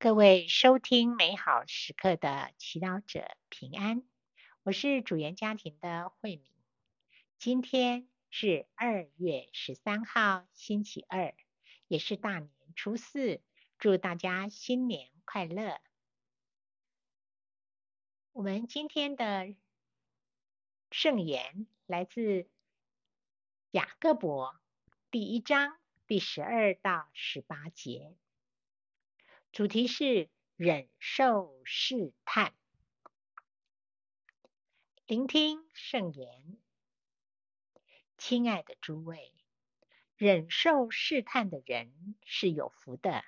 各位收听美好时刻的祈祷者平安，我是主言家庭的慧敏。今天是二月十三号，星期二，也是大年初四，祝大家新年快乐。我们今天的圣言来自雅各伯第一章第十二到十八节。主题是忍受试探，聆听圣言。亲爱的诸位，忍受试探的人是有福的，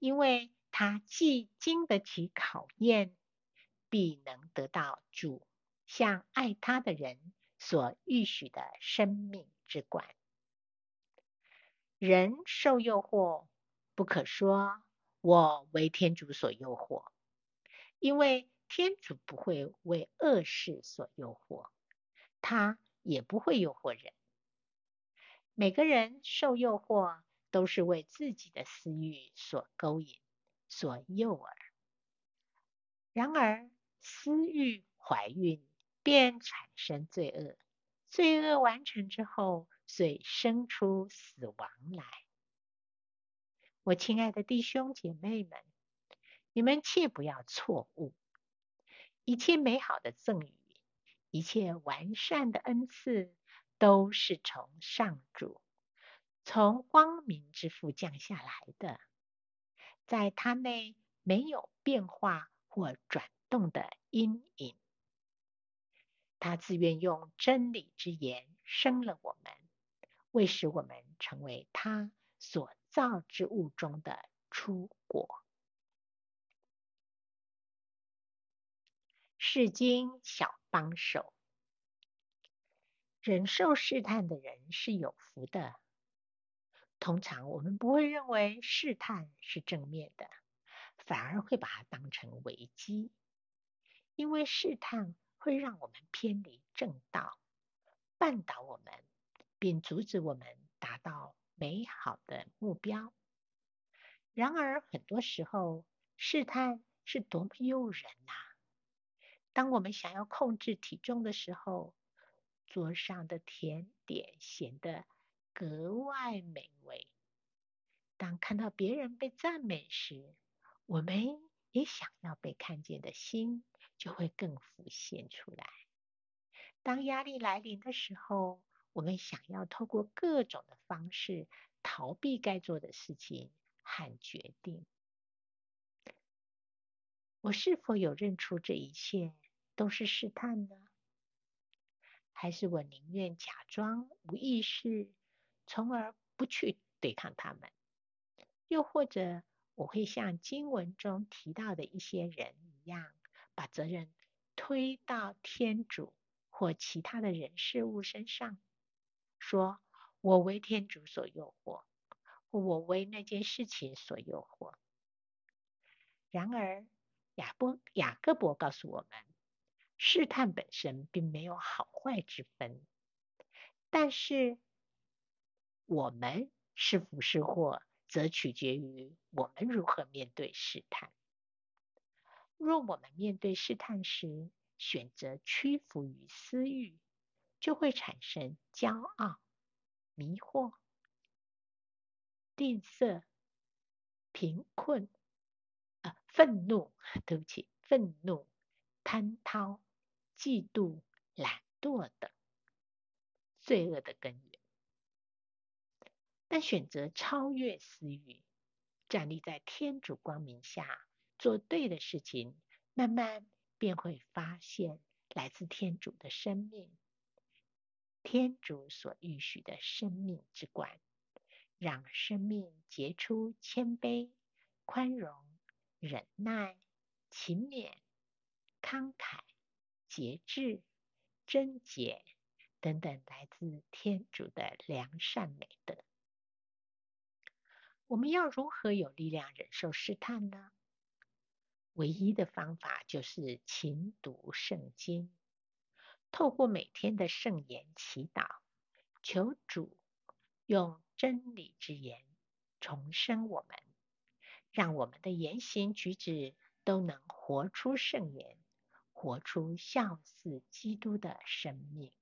因为他既经得起考验，必能得到主向爱他的人所预许的生命之冠。人受诱惑，不可说。我为天主所诱惑，因为天主不会为恶事所诱惑，他也不会诱惑人。每个人受诱惑，都是为自己的私欲所勾引、所诱饵。然而，私欲怀孕，便产生罪恶，罪恶完成之后，遂生出死亡来。我亲爱的弟兄姐妹们，你们切不要错误。一切美好的赠与，一切完善的恩赐，都是从上主，从光明之父降下来的。在他内没有变化或转动的阴影。他自愿用真理之言生了我们，为使我们成为他所造之物中的出果。世经小帮手，忍受试探的人是有福的。通常我们不会认为试探是正面的，反而会把它当成危机，因为试探会让我们偏离正道，绊倒我们，并阻止我们达到美好的目标。然而，很多时候试探是多么诱人呐、当我们想要控制体重的时候，桌上的甜点显得格外美味。当看到别人被赞美时，我们也想要被看见的心就会更浮现出来。当压力来临的时候，我们想要透过各种的方式逃避该做的事情和决定。我是否有认出这一切都是试探呢？还是我宁愿假装无意识，从而不去对抗他们？又或者我会像经文中提到的一些人一样，把责任推到天主或其他的人事物身上？说我为天主所诱惑，我为那件事情所诱惑。然而，雅波雅各伯告诉我们，试探本身并没有好坏之分，但是我们是福是祸，则取决于我们如何面对试探。若我们面对试探时，选择屈服于私欲，就会产生骄傲、迷惑、吝啬、贫困、啊，愤怒，对不起，愤怒、贪饕、嫉妒、懒惰等罪恶的根源。但选择超越私欲，站立在天主光明下，做对的事情，慢慢便会发现来自天主的生命。天主所预许的生命之冠，让生命结出谦卑、宽容、忍耐、勤勉、慷慨、节制、贞洁等等来自天主的良善美德。我们要如何有力量忍受试探呢？唯一的方法就是勤读圣经。透过每天的圣言祈祷，求主用真理之言重生我们，让我们的言行举止都能活出圣言，活出效似基督的生命。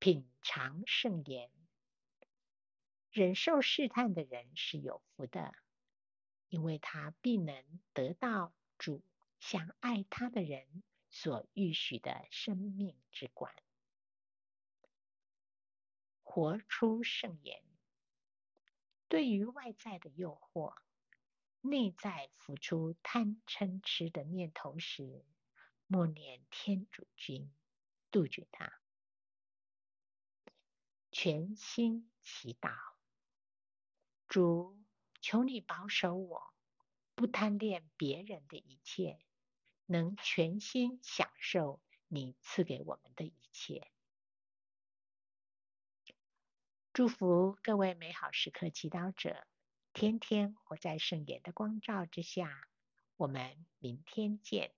品尝圣言，忍受试探的人是有福的，因为他必能得到主向爱他的人所预许的生命之冠。活出圣言，对于外在的诱惑，内在浮出贪嗔痴的念头时，默念天主君，杜绝它。全心祈祷，主，求你保守我，不贪恋别人的一切，能全心享受你赐给我们的一切。祝福各位美好时刻祈祷者，天天活在圣言的光照之下。我们明天见。